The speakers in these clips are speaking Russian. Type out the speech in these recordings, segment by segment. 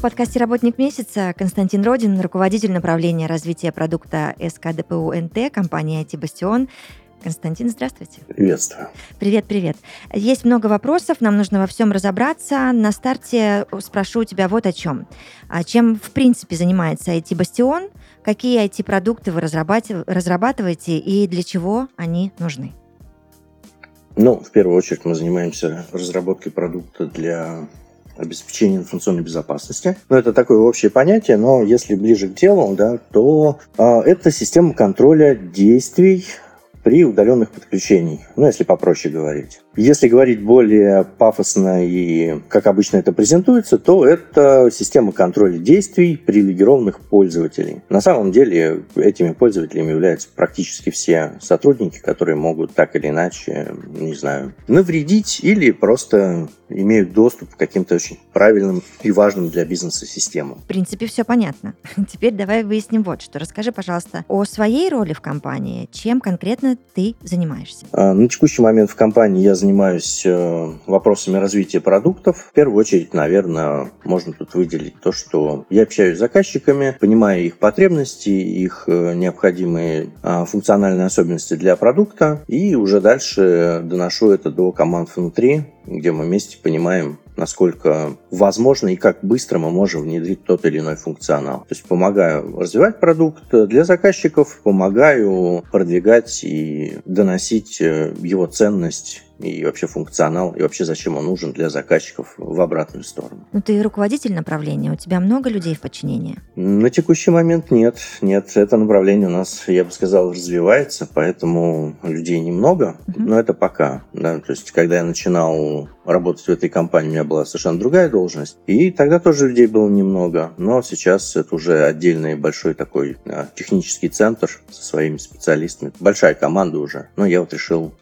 В подкасте «Работник месяца» Константин Родин, руководитель направления развития продукта СКДПУ НТ компании IT Бастион. Константин, здравствуйте. Приветствую. Привет, привет. Есть много вопросов, нам нужно во всем разобраться. На старте спрошу у тебя вот о чем. А чем, в принципе, занимается IT Бастион? Какие IT-продукты вы разрабатываете и для чего они нужны? Ну, в первую очередь мы занимаемся разработкой продукта для обеспечения информационной безопасности. Ну, это такое общее понятие, но если ближе к делу, да, то э, это система контроля действий при удаленных подключениях, ну, если попроще говорить. Если говорить более пафосно и как обычно это презентуется, то это система контроля действий привилегированных пользователей. На самом деле этими пользователями являются практически все сотрудники, которые могут так или иначе, не знаю, навредить или просто имеют доступ к каким-то очень правильным и важным для бизнеса системам. В принципе, все понятно. Теперь давай выясним вот что. Расскажи, пожалуйста, о своей роли в компании. Чем конкретно ты занимаешься? А, на текущий момент в компании я занимаюсь э, вопросами развития продуктов. В первую очередь, наверное, можно тут выделить то, что я общаюсь с заказчиками, понимаю их потребности, их э, необходимые а, функциональные особенности для продукта, и уже дальше доношу это до команд внутри, где мы вместе понимаем, насколько возможно и как быстро мы можем внедрить тот или иной функционал. То есть помогаю развивать продукт для заказчиков, помогаю продвигать и доносить э, его ценность и вообще функционал, и вообще зачем он нужен для заказчиков в обратную сторону. Ну, ты руководитель направления, у тебя много людей в подчинении? На текущий момент нет. Нет, это направление у нас, я бы сказал, развивается, поэтому людей немного, uh-huh. но это пока. Да? То есть, когда я начинал работать в этой компании, у меня была совершенно другая должность, и тогда тоже людей было немного, но сейчас это уже отдельный большой такой а, технический центр со своими специалистами, большая команда уже, но я вот решил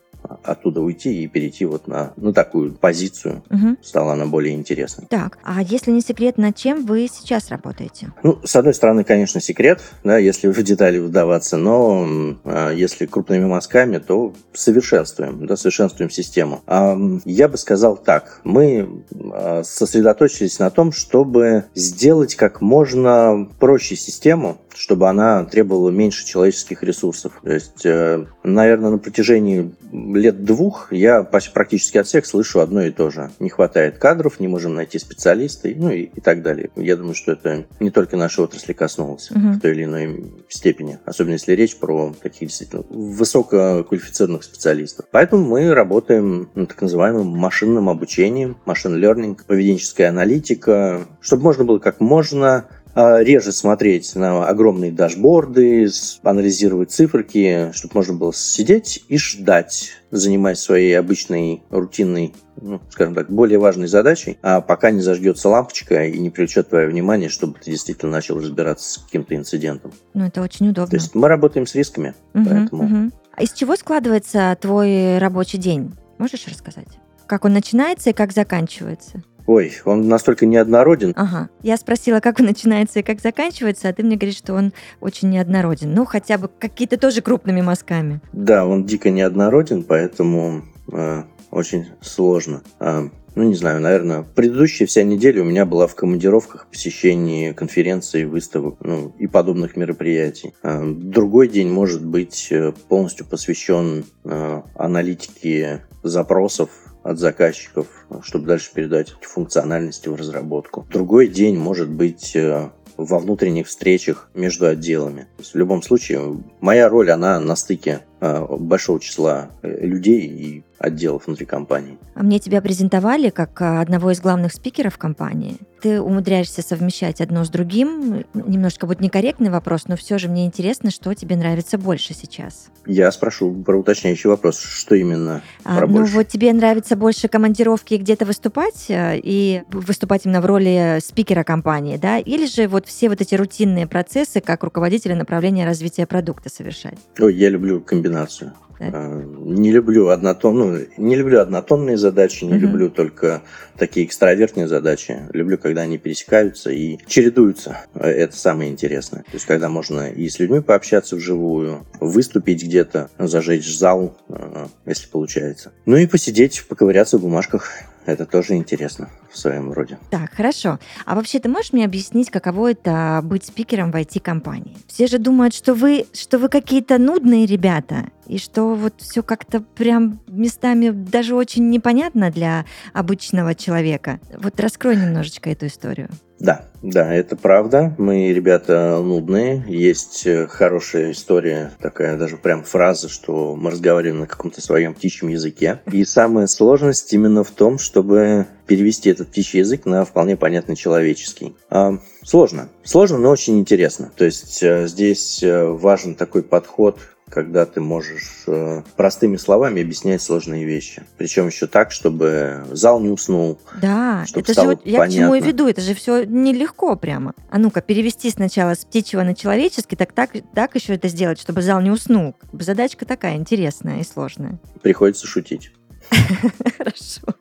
оттуда уйти и перейти вот на ну, такую позицию. Угу. Стала она более интересной. Так, а если не секрет, над чем вы сейчас работаете? Ну, с одной стороны, конечно, секрет, да, если в детали вдаваться, но э, если крупными мазками, то совершенствуем, да, совершенствуем систему. А, я бы сказал так, мы э, сосредоточились на том, чтобы сделать как можно проще систему, чтобы она требовала меньше человеческих ресурсов. То есть, э, наверное, на протяжении лет двух я практически от всех слышу одно и то же. Не хватает кадров, не можем найти специалисты, ну и, и так далее. Я думаю, что это не только нашей отрасли коснулось угу. в той или иной степени. Особенно если речь про таких действительно высококвалифицированных специалистов. Поэтому мы работаем над так называемым машинным обучением, машин learning, поведенческая аналитика, чтобы можно было как можно реже смотреть на огромные дашборды, анализировать циферки, чтобы можно было сидеть и ждать, занимаясь своей обычной рутинной, ну, скажем так, более важной задачей, а пока не зажгется лампочка и не привлечет твое внимание, чтобы ты действительно начал разбираться с каким-то инцидентом. Ну, это очень удобно. То есть мы работаем с рисками, угу, поэтому... Угу. А из чего складывается твой рабочий день? Можешь рассказать? Как он начинается и как заканчивается? Ой, он настолько неоднороден. Ага. Я спросила, как он начинается и как заканчивается, а ты мне говоришь, что он очень неоднороден. Ну, хотя бы какие-то тоже крупными мазками. Да, он дико неоднороден, поэтому э, очень сложно. Э, ну, не знаю, наверное, предыдущая вся неделя у меня была в командировках, посещении конференций, выставок ну, и подобных мероприятий. Э, другой день может быть э, полностью посвящен э, аналитике запросов от заказчиков, чтобы дальше передать эти функциональности в разработку. Другой день может быть э, во внутренних встречах между отделами. То есть в любом случае, моя роль, она на стыке э, большого числа э, людей, и отделов внутри компании. А мне тебя презентовали как а, одного из главных спикеров компании. Ты умудряешься совмещать одно с другим. Немножко будет некорректный вопрос, но все же мне интересно, что тебе нравится больше сейчас. Я спрошу про уточняющий вопрос, что именно А, про ну больше? вот тебе нравится больше командировки где-то выступать э, и выступать именно в роли спикера компании, да? Или же вот все вот эти рутинные процессы как руководителя направления развития продукта совершать? Ой, я люблю комбинацию. А, Не люблю однотон, ну, не люблю однотонные задачи, не Мгм. люблю только такие экстравертные задачи. Люблю, когда они пересекаются и чередуются. Э, Это самое интересное. То есть, когда можно и с людьми пообщаться вживую, выступить где-то, зажечь зал, э, если получается. Ну и посидеть, поковыряться в бумажках. Это тоже интересно в своем роде. Так, хорошо. А вообще ты можешь мне объяснить, каково это быть спикером в IT-компании? Все же думают, что вы, что вы какие-то нудные ребята, и что вот все как-то прям местами даже очень непонятно для обычного человека. Вот раскрой немножечко эту историю. Да, да, это правда. Мы ребята нудные. Есть э, хорошая история, такая даже прям фраза, что мы разговариваем на каком-то своем птичьем языке. И самая сложность именно в том, чтобы перевести этот птичий язык на вполне понятный человеческий. А, сложно. Сложно, но очень интересно. То есть э, здесь э, важен такой подход когда ты можешь э, простыми словами объяснять сложные вещи. Причем еще так, чтобы зал не уснул, Да, это же вот я к чему и понятно. веду, это же все нелегко прямо. А ну-ка, перевести сначала с птичьего на человеческий, так, так, так еще это сделать, чтобы зал не уснул. Задачка такая интересная и сложная. приходится шутить. Хорошо.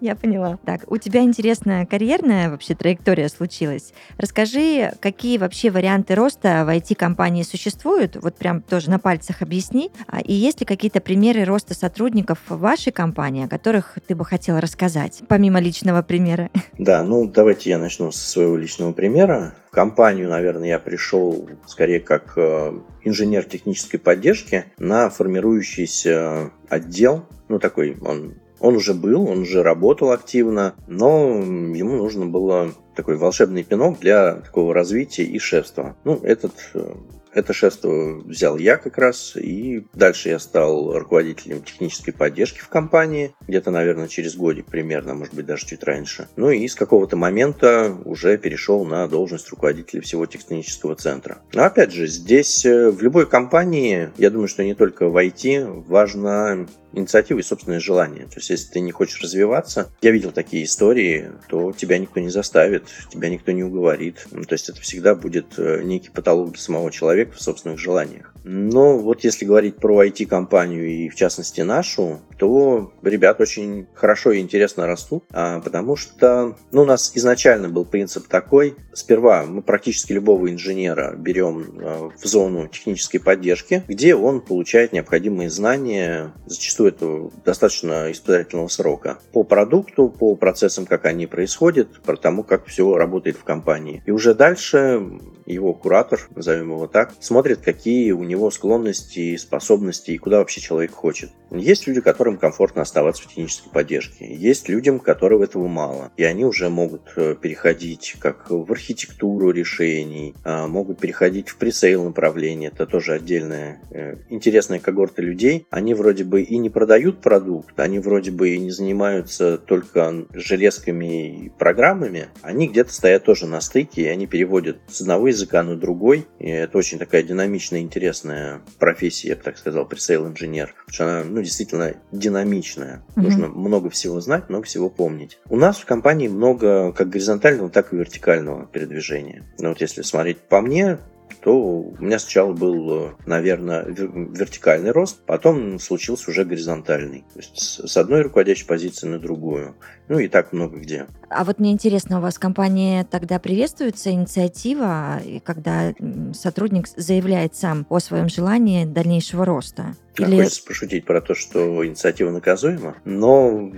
Я поняла. Так, у тебя интересная карьерная вообще траектория случилась. Расскажи, какие вообще варианты роста в IT-компании существуют? Вот прям тоже на пальцах объясни. А, И есть ли какие-то примеры роста сотрудников вашей компании, о которых ты бы хотела рассказать, помимо личного примера? Да, ну давайте я начну со своего личного примера. В компанию, наверное, я пришел скорее как э, инженер технической поддержки на формирующийся отдел. Ну, такой он он уже был, он уже работал активно, но ему нужно было такой волшебный пинок для такого развития и шефства. Ну, этот э, это шефство взял я как раз, и дальше я стал руководителем технической поддержки в компании, где-то, наверное, через годик примерно, может быть, даже чуть раньше. Ну и с какого-то момента уже перешел на должность руководителя всего технического центра. Но опять же, здесь э, в любой компании, я думаю, что не только в IT, важно инициатива и собственное желание. То есть, если ты не хочешь развиваться, я видел такие истории, то тебя никто не заставит, тебя никто не уговорит. Ну, То есть, это всегда будет э, некий потолок для самого человека в собственных желаниях. Но вот если говорить про IT-компанию и, в частности, нашу, то ребят очень хорошо и интересно растут, а, потому что ну, у нас изначально был принцип такой. Сперва мы практически любого инженера берем э, в зону технической поддержки, где он получает необходимые знания, зачастую это достаточно испытательного срока, по продукту, по процессам, как они происходят, про тому, как все работает в компании. И уже дальше его куратор, назовем его так, смотрит, какие у него склонности, способности и куда вообще человек хочет. Есть люди, которым комфортно оставаться в технической поддержке. Есть людям, которым этого мало. И они уже могут э, переходить как в архитектуру решений, а, могут переходить в пресейл направление. Это тоже отдельная э, интересная когорта людей. Они вроде бы и не продают продукт, они вроде бы и не занимаются только железками и программами. Они где-то стоят тоже на стыке, и они переводят с одного языка на другой. И это очень такая динамичная, интересная профессия, я бы так сказал, пресейл инженер. Потому что она, ну, действительно динамичная. Мгм. Нужно много всего знать, много всего помнить. У нас в компании много как горизонтального, так и вертикального передвижения. Но вот если смотреть по мне, то у меня сначала был, наверное, вер- вертикальный рост, потом случился уже горизонтальный. То есть с одной руководящей позиции на другую. Ну и так много где. А вот мне интересно, у вас в компании тогда приветствуется инициатива, когда сотрудник заявляет сам о своем желании дальнейшего роста? Или- Хочется пошутить про то, что инициатива наказуема. Но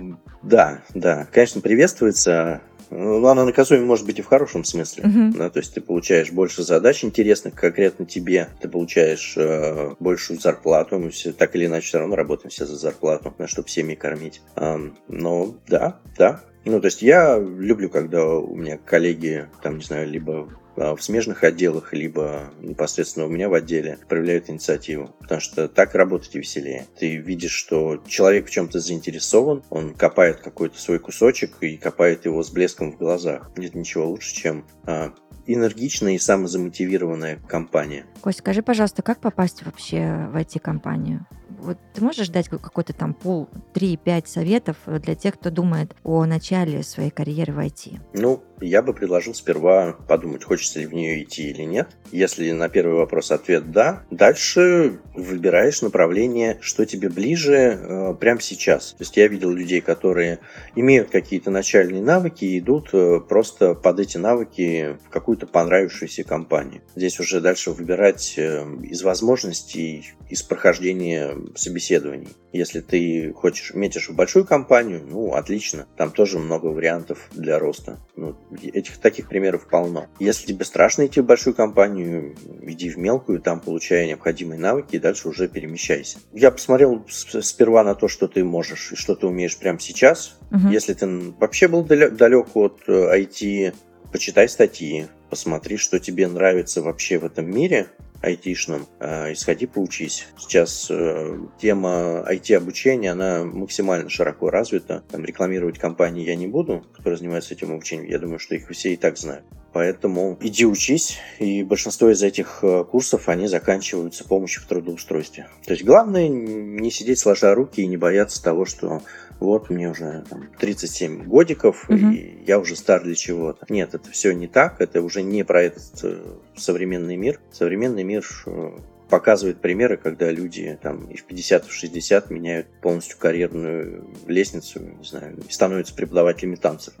да, да, конечно, приветствуется. Но она наказуема может быть и в хорошем смысле. Мгм. Да, то есть ты получаешь больше задач интересных конкретно тебе, ты получаешь э, большую зарплату, мы все так или иначе все равно работаем все за зарплату, да, чтобы семьи кормить. Ам, но да, да. Ну, то есть я люблю, когда у меня коллеги, там, не знаю, либо в смежных отделах, либо непосредственно у меня в отделе проявляют инициативу. Потому что так работать веселее. Ты видишь, что человек в чем-то заинтересован, он копает какой-то свой кусочек и копает его с блеском в глазах. Нет ничего лучше, чем а, энергичная и самозамотивированная компания. Кость, скажи, пожалуйста, как попасть вообще в IT-компанию? Вот ты можешь дать какой-то там пол, 3-5 советов для тех, кто думает о начале своей карьеры в IT? Ну, я бы предложил сперва подумать, хочется ли в нее идти или нет. Если на первый вопрос ответ «да», дальше выбираешь направление, что тебе ближе э, прямо сейчас. То есть я видел людей, которые имеют какие-то начальные навыки и идут э, просто под эти навыки в какую-то понравившуюся компанию. Здесь уже дальше выбирать э, из возможностей, из прохождения собеседований. Если ты хочешь, метишь в большую компанию, ну, отлично. Там тоже много вариантов для роста. Ну, этих таких примеров полно. Если тебе страшно идти в большую компанию, иди в мелкую, там получая необходимые навыки и дальше уже перемещайся. Я посмотрел сперва на то, что ты можешь и что ты умеешь прямо сейчас. Угу. Если ты вообще был далек от IT, э, почитай статьи, посмотри, что тебе нравится вообще в этом мире, айтишном, э, и сходи поучись. Сейчас э, тема IT-обучения, она максимально широко развита. Там рекламировать компании я не буду, которые занимаются этим обучением. Я думаю, что их все и так знают. Поэтому иди учись, и большинство из этих э, курсов, они заканчиваются помощью в трудоустройстве. То есть главное не сидеть сложа руки и не бояться того, что вот мне уже там, 37 годиков, угу. и я уже стар для чего-то. Нет, это все не так, это уже не про этот э, современный мир. Современный мир э, показывает примеры, когда люди там и в 50, и в 60 меняют полностью карьерную лестницу, не знаю, и становятся преподавателями танцев.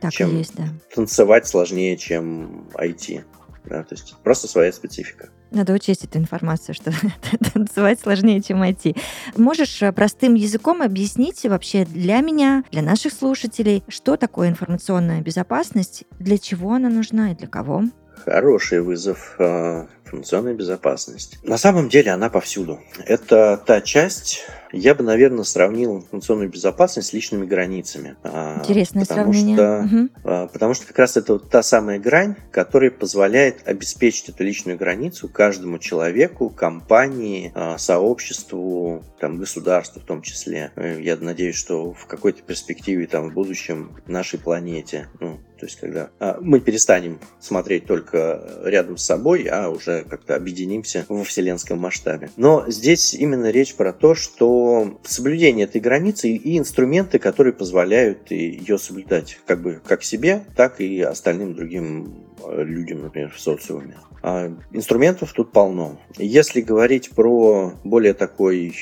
Так чем есть, да. Танцевать сложнее, чем IT. Да, то есть просто своя специфика. Надо учесть эту информацию, что танцевать сложнее, чем IT. Можешь э, простым языком объяснить вообще для меня, для наших слушателей, что такое информационная безопасность, для чего она нужна и для кого? Хороший вызов э, информационная безопасность. На самом деле она повсюду. Это та часть, я бы, наверное, сравнил информационную безопасность с личными границами. А, Интересное потому сравнение. Что, угу. Потому что как раз это вот та самая грань, которая позволяет обеспечить эту личную границу каждому человеку, компании, а, сообществу, там, государству в том числе. Э, я надеюсь, что в какой-то перспективе, там, в будущем нашей планете, ну, то есть, когда а, мы перестанем смотреть только рядом с собой, а уже как-то объединимся во вселенском масштабе. Но здесь именно речь про то, что соблюдение этой границы и инструменты, которые позволяют ее соблюдать как бы как себе, так и остальным другим э, людям, например, в социуме. А инструментов тут полно. Если говорить про более такой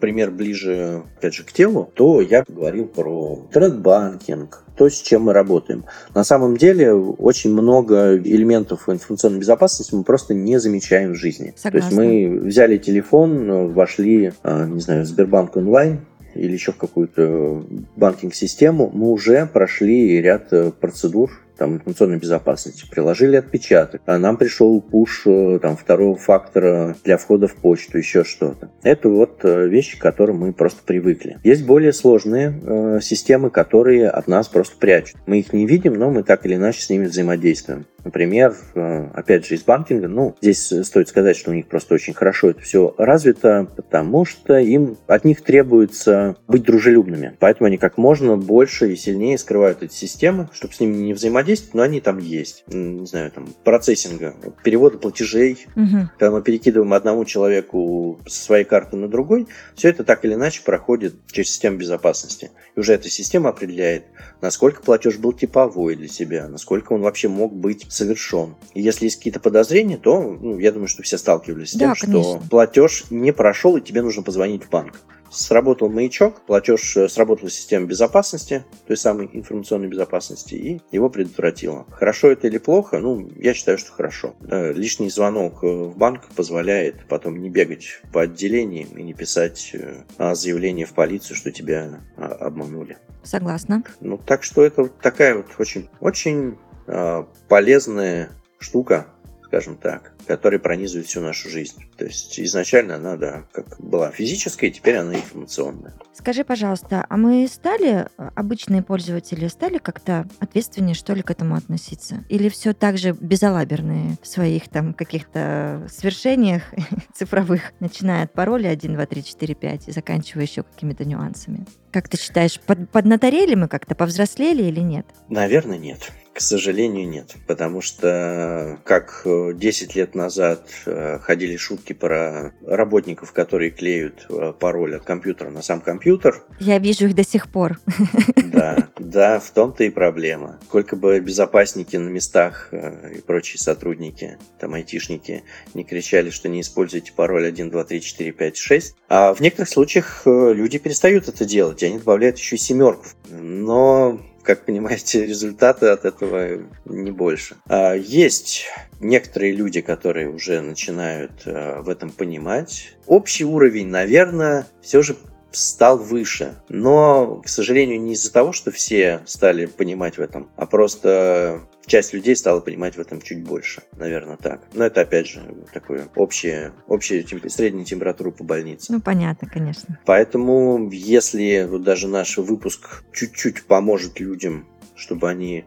пример ближе, опять же, к телу, то я говорил про трек-банкинг, то, с чем мы работаем. На самом деле очень много элементов информационной безопасности мы просто не замечаем в жизни. Согласна. То есть мы взяли телефон, вошли, э, не знаю, в Сбербанк онлайн, или еще в какую-то банкинг-систему, мы уже прошли ряд э, процедур, там, информационной безопасности, приложили отпечаток, а нам пришел пуш э, там, второго фактора для входа в почту, еще что-то. Это вот э, вещи, к которым мы просто привыкли. Есть более сложные э, системы, которые от нас просто прячут. Мы их не видим, но мы так или иначе с ними взаимодействуем. Например, э, опять же, из банкинга, ну, здесь стоит сказать, что у них просто очень хорошо это все развито, потому что им от них требуется быть дружелюбными. Поэтому они как можно больше и сильнее скрывают эти системы, чтобы с ними не взаимодействовать взаимодействовать, но они там есть. Не знаю, там, процессинга, перевода платежей, угу. когда мы перекидываем одному человеку со своей карты на другой, все это так или иначе проходит через систему безопасности. И уже эта система определяет, насколько платеж был типовой для себя, насколько он вообще мог быть совершен. И если есть какие-то подозрения, то ну, я думаю, что все сталкивались с тем, да, что платеж не прошел, и тебе нужно позвонить в банк сработал маячок, платеж э, сработала система безопасности, той самой информационной безопасности, и его предотвратила. Хорошо это или плохо? Ну, я считаю, что хорошо. Э, лишний звонок э, в банк позволяет потом не бегать по отделениям и не писать заявление в полицию, что тебя а, обманули. Согласна. Ну, так что это такая вот очень, очень полезная штука, скажем так. Который пронизывает всю нашу жизнь. То есть изначально она, да, как была физическая, теперь она информационная. Скажи, пожалуйста, а мы стали, обычные пользователи, стали как-то ответственнее, что ли, к этому относиться? Или все так же безалаберные в своих там каких-то свершениях цифровых, начиная от пароля 1, 2, 3, 4, 5 и заканчивая еще какими-то нюансами? Как ты считаешь, под, поднаторели мы как-то, повзрослели или нет? Наверное, нет. К сожалению, нет. Потому что как 10 лет назад э, ходили шутки про работников, которые клеют э, пароль от компьютера на сам компьютер. Я вижу их до сих пор. Да, да, в том-то и проблема. Сколько бы безопасники на местах э, и прочие сотрудники, там айтишники, не кричали, что не используйте пароль 1, 2, 3, 4, 5, 6. А в некоторых случаях люди перестают это делать, и они добавляют еще и семерку. Но как понимаете, результаты от этого не больше. А, есть некоторые люди, которые уже начинают а, в этом понимать. Общий уровень, наверное, все же стал выше. Но, к сожалению, не из-за того, что все стали понимать в этом, а просто часть людей стала понимать в этом чуть больше, наверное, так. Но это, опять же, такое общее, общая темп... средняя температура по больнице. Ну, понятно, конечно. Поэтому, если вот даже наш выпуск чуть-чуть поможет людям, чтобы они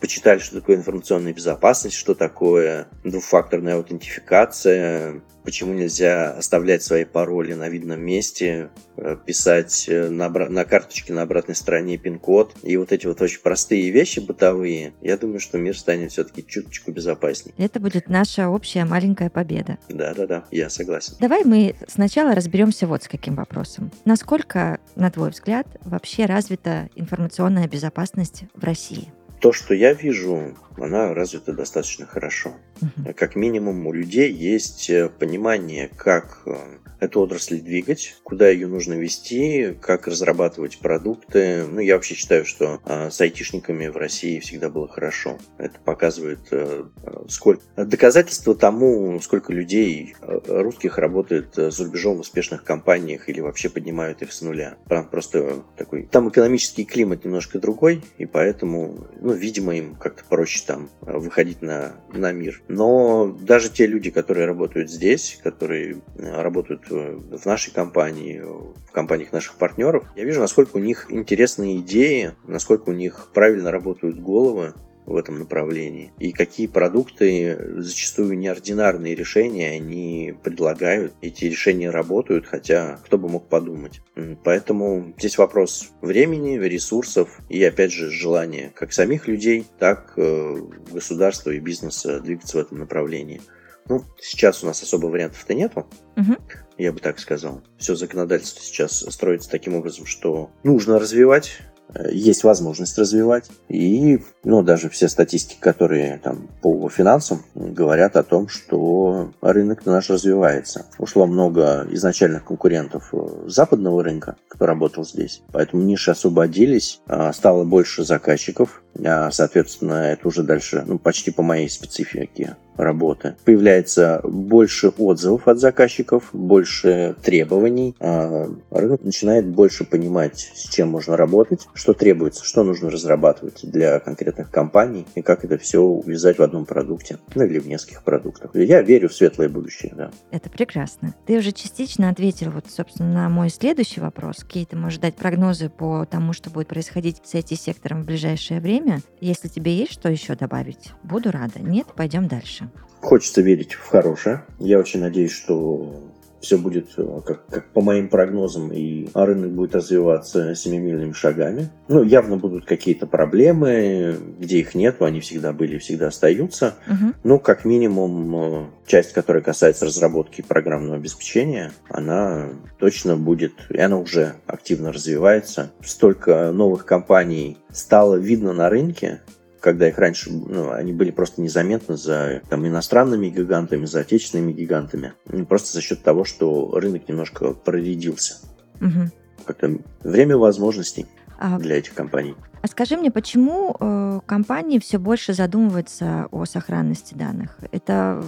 почитали, что такое информационная безопасность, что такое двухфакторная аутентификация, почему нельзя оставлять свои пароли на видном месте, э, писать э, на, на карточке на обратной стороне пин-код и вот эти вот очень простые вещи бытовые, я думаю, что мир станет все-таки чуточку безопаснее. Это будет наша общая маленькая победа. Да-да-да, я согласен. Давай мы сначала разберемся вот с каким вопросом. Насколько, на твой взгляд, вообще развита информационная безопасность в России? То, что я вижу, она развита достаточно хорошо. Как минимум у людей есть э, понимание, как э, эту отрасль двигать, куда ее нужно вести, как разрабатывать продукты. Ну, я вообще считаю, что э, с айтишниками в России всегда было хорошо. Это показывает э, сколько... доказательство тому, сколько людей э, русских работает за рубежом в успешных компаниях или вообще поднимают их с нуля. Просто такой... Там экономический климат немножко другой, и поэтому, ну, видимо, им как-то проще там выходить на, на мир. Но даже те люди, которые работают здесь, которые работают в нашей компании, в компаниях наших партнеров, я вижу, насколько у них интересные идеи, насколько у них правильно работают головы в этом направлении. И какие продукты, зачастую неординарные решения, они предлагают. Эти решения работают, хотя кто бы мог подумать. Поэтому здесь вопрос времени, ресурсов и, опять же, желания как самих людей, так э, государства и бизнеса двигаться в этом направлении. Ну, сейчас у нас особо вариантов-то нету. Угу я бы так сказал. Все законодательство сейчас строится таким образом, что нужно развивать Э, есть возможность развивать. И ну, даже все статистики, которые там по финансам говорят о том, что рынок наш развивается. Ушло много изначальных конкурентов э, западного рынка, кто работал здесь. Поэтому ниши освободились, а, стало больше заказчиков. А, соответственно, это уже дальше ну, почти по моей специфике работы. Появляется больше отзывов от заказчиков, больше требований. А, рынок начинает больше понимать, с чем можно работать, что требуется, что нужно разрабатывать для конкретных компаний и как это все увязать в одном продукте, ну или в нескольких продуктах. Я верю в светлое будущее, да. Это прекрасно. Ты уже частично ответил, вот, собственно, на мой следующий вопрос. Какие ты можешь дать прогнозы по тому, что будет происходить с IT-сектором в ближайшее время? Если тебе есть что еще добавить, буду рада. Нет, пойдем дальше. Хочется верить в хорошее. Я очень надеюсь, что все будет э, как, как по моим прогнозам, и рынок будет развиваться семимильными шагами. Ну, явно будут какие-то проблемы, где их нет, они всегда были и всегда остаются. Угу. Ну, как минимум, э, часть, которая касается разработки программного обеспечения, она точно будет, и она уже активно развивается. Столько новых компаний стало видно на рынке, когда их раньше, ну, они были просто незаметны за там, иностранными гигантами, за отечественными гигантами. Просто за счет того, что рынок немножко проредился. Угу. Как-то время возможностей а, для этих компаний. А скажи мне, почему э, компании все больше задумываются о сохранности данных? Это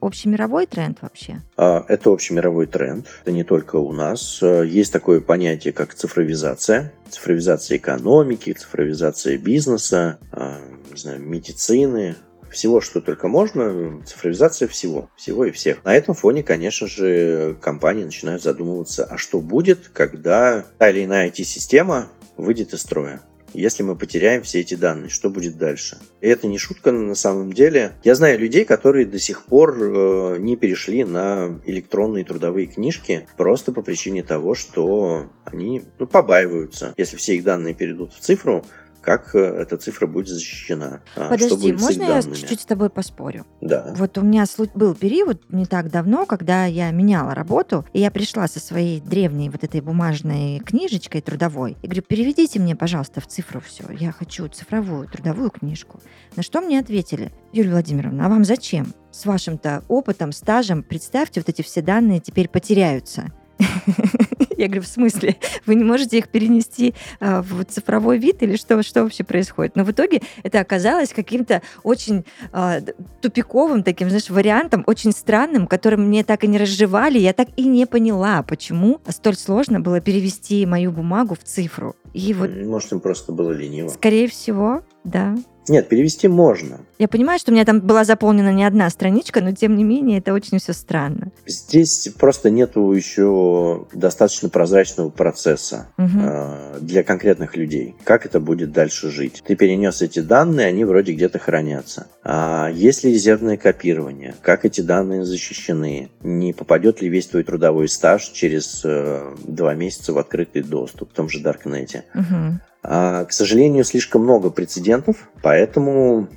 общемировой тренд вообще? А, это общемировой тренд. Это не только у нас. Э, есть такое понятие, как цифровизация. Цифровизация экономики, цифровизация бизнеса, э, не знаю, медицины, всего, что только можно, цифровизация всего, всего и всех. На этом фоне, конечно же, компании начинают задумываться, а что будет, когда та или иная IT-система выйдет из строя. Если мы потеряем все эти данные, что будет дальше? И это не шутка на самом деле. Я знаю людей, которые до сих пор э, не перешли на электронные трудовые книжки просто по причине того, что они ну, побаиваются. Если все их данные перейдут в цифру, как э, эта цифра будет защищена. А, Подожди, можно я чуть-чуть с тобой поспорю? Да. Вот у меня был период не так давно, когда я меняла работу, и я пришла со своей древней вот этой бумажной книжечкой трудовой и говорю, переведите мне, пожалуйста, в цифру все. Я хочу цифровую трудовую книжку. На что мне ответили, Юлия Владимировна, а вам зачем? С вашим-то опытом, стажем, представьте, вот эти все данные теперь потеряются. Я говорю, в смысле? Вы не можете их перенести а, в цифровой вид или что, что вообще происходит? Но в итоге это оказалось каким-то очень а, тупиковым таким, знаешь, вариантом, очень странным, которым мне так и не разжевали. Я так и не поняла, почему столь сложно было перевести мою бумагу в цифру. И вот, Может, им просто было лениво. Скорее всего, да. Нет, перевести можно. Я понимаю, что у меня там была заполнена не одна страничка, но тем не менее это очень все странно. Здесь просто нету еще достаточно прозрачного процесса угу. э, для конкретных людей. Как это будет дальше жить? Ты перенес эти данные, они вроде где-то хранятся. А есть ли резервное копирование? Как эти данные защищены? Не попадет ли весь твой трудовой стаж через э, два месяца в открытый доступ в том же Даркнете? Угу. А, к сожалению, слишком много прецедентов, поэтому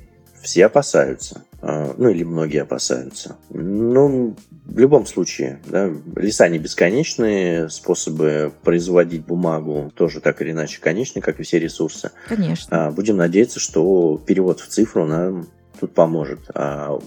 все опасаются. А, ну, или многие опасаются. Ну, в любом случае, да, леса не бесконечные, способы производить бумагу тоже так или иначе конечны, как и все ресурсы. Конечно. А, будем надеяться, что перевод в цифру нам тут поможет. А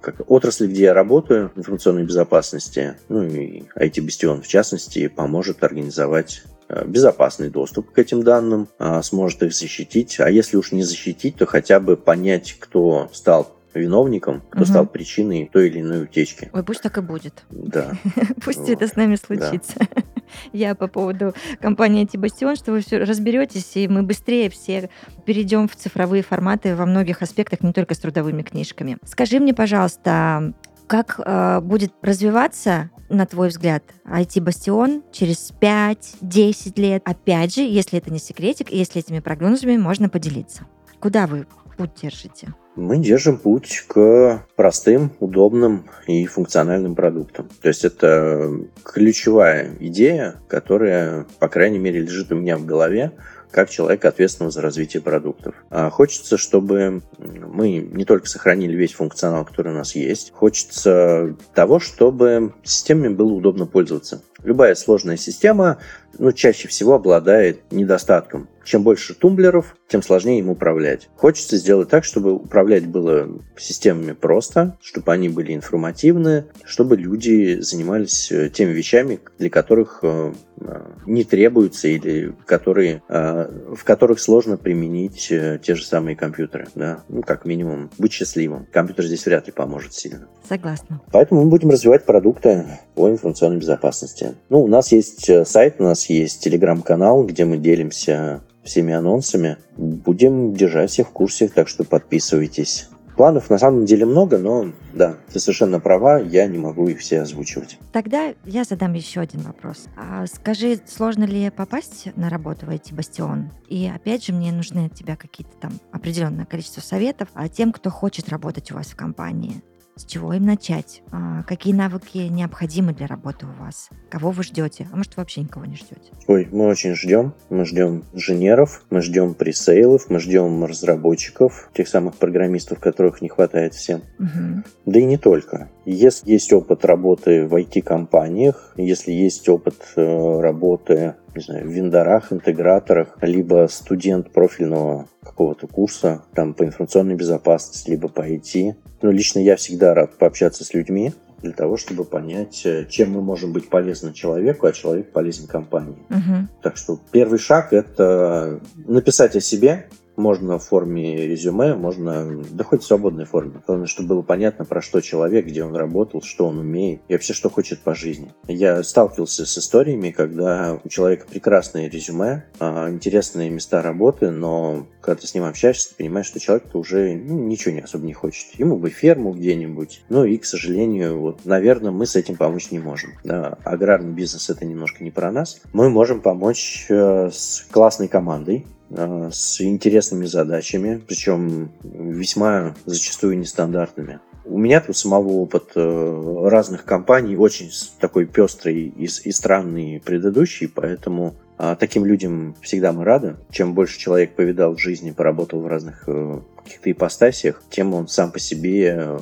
как отрасль, где я работаю, информационной безопасности, ну и IT-бастион в частности, поможет организовать безопасный доступ к этим данным, а, сможет их защитить. А если уж не защитить, то хотя бы понять, кто стал виновником, кто угу. стал причиной той или иной утечки. Ой, пусть так и будет. Да. Пусть это с нами случится. Я по поводу компании Антибастион, что вы все разберетесь, и мы быстрее все перейдем в цифровые форматы во многих аспектах, не только с трудовыми книжками. Скажи мне, пожалуйста, как э, будет развиваться, на твой взгляд, IT-бастион через 5-10 лет? Опять же, если это не секретик, если этими прогнозами можно поделиться. Куда вы путь держите? Мы держим путь к простым, удобным и функциональным продуктам. То есть это ключевая идея, которая, по крайней мере, лежит у меня в голове как человека, ответственного за развитие продуктов. А хочется, чтобы мы не только сохранили весь функционал, который у нас есть, хочется того, чтобы системами было удобно пользоваться. Любая сложная система ну, чаще всего обладает недостатком. Чем больше тумблеров, тем сложнее им управлять. Хочется сделать так, чтобы управлять было системами просто, чтобы они были информативны, чтобы люди занимались э, теми вещами, для которых э, э, не требуется или которые, в которых сложно применить те же самые компьютеры. Да? Ну, как минимум, быть счастливым. Компьютер здесь вряд ли поможет сильно. Согласна. Поэтому мы будем развивать продукты по информационной безопасности. Ну, у нас есть сайт, у нас есть телеграм-канал, где мы делимся всеми анонсами. Будем держать всех в курсе, так что подписывайтесь. Планов на самом деле много, но да, ты совершенно права, я не могу их все озвучивать. Тогда я задам еще один вопрос. А скажи, сложно ли попасть на работу в IT-бастион? И опять же, мне нужны от тебя какие-то там определенное количество советов а тем, кто хочет работать у вас в компании. С чего им начать? А, какие навыки необходимы для работы у вас? Кого вы ждете? А может, вообще никого не ждете? Ой, мы очень ждем. Мы ждем инженеров, мы ждем пресейлов, мы ждем разработчиков, тех самых программистов, которых не хватает всем. Угу. Да и не только. Если есть опыт работы в IT-компаниях, если есть опыт э, работы не знаю, в вендорах, интеграторах, либо студент профильного какого-то курса там по информационной безопасности, либо по IT. Но лично я всегда рад пообщаться с людьми для того, чтобы понять, э, чем мы можем быть полезны человеку, а человек полезен компании. Угу. Так что первый шаг это написать о себе, можно в форме резюме, можно, да хоть в свободной форме. Главное, чтобы было понятно, про что человек, где он работал, что он умеет и вообще, что хочет по жизни. Я сталкивался с историями, когда у человека прекрасное резюме, а, интересные места работы, но когда ты с ним общаешься, ты понимаешь, что человек-то уже ну, ничего не особо не хочет. Ему бы ферму где-нибудь. Ну и, к сожалению, вот, наверное, мы с этим помочь не можем. Да, аграрный бизнес это немножко не про нас. Мы можем помочь э, с классной командой, с интересными задачами, причем весьма зачастую нестандартными. У меня тут самого опыт э, разных компаний очень такой пестрый и, и странный предыдущий, поэтому а, таким людям всегда мы рады. Чем больше человек повидал в жизни, поработал в разных э, каких-то ипостасиях, тем он сам по себе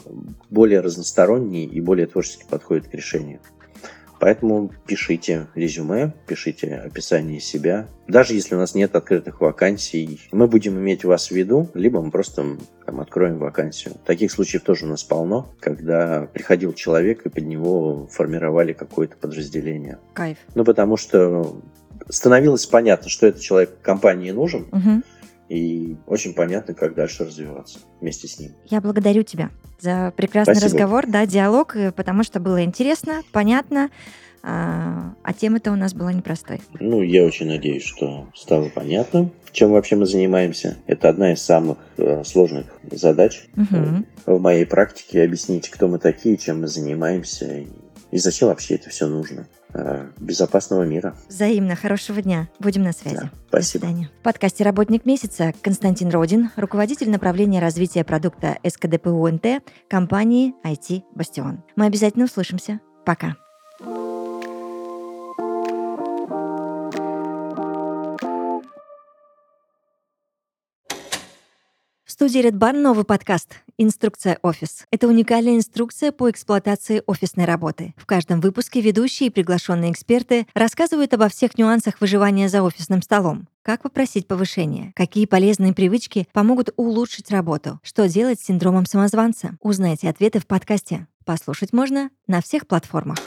более разносторонний и более творчески подходит к решению. Поэтому пишите резюме, пишите описание себя. Даже если у нас нет открытых вакансий, мы будем иметь вас в виду, либо мы просто там, откроем вакансию. Таких случаев тоже у нас полно, когда приходил человек и под него формировали какое-то подразделение. Кайф. Ну, потому что становилось понятно, что этот человек компании нужен, Мгм. И очень понятно, как дальше развиваться вместе с ним. Я благодарю тебя за прекрасный Спасибо. разговор, да, диалог, потому что было интересно, понятно, а, а тема-то у нас была непростой. Ну, я очень надеюсь, что стало понятно, чем вообще мы занимаемся. Это одна из самых э, сложных задач э, в моей практике объяснить, кто мы такие, чем мы занимаемся и зачем вообще это все нужно. Э, Безопасного мира. Взаимно. Хорошего дня. Будем на связи. Да, спасибо. До свидания. В подкасте «Работник месяца» Константин Родин, руководитель направления развития продукта СКДПУНТ компании IT «Бастион». Мы обязательно услышимся. Пока. В студии Red Barn новый подкаст «Инструкция офис». Это уникальная инструкция по эксплуатации офисной работы. В каждом выпуске ведущие и приглашенные эксперты рассказывают обо всех нюансах выживания за офисным столом. Как попросить повышения? Какие полезные привычки помогут улучшить работу? Что делать с синдромом самозванца? Узнайте ответы в подкасте. Послушать можно на всех платформах.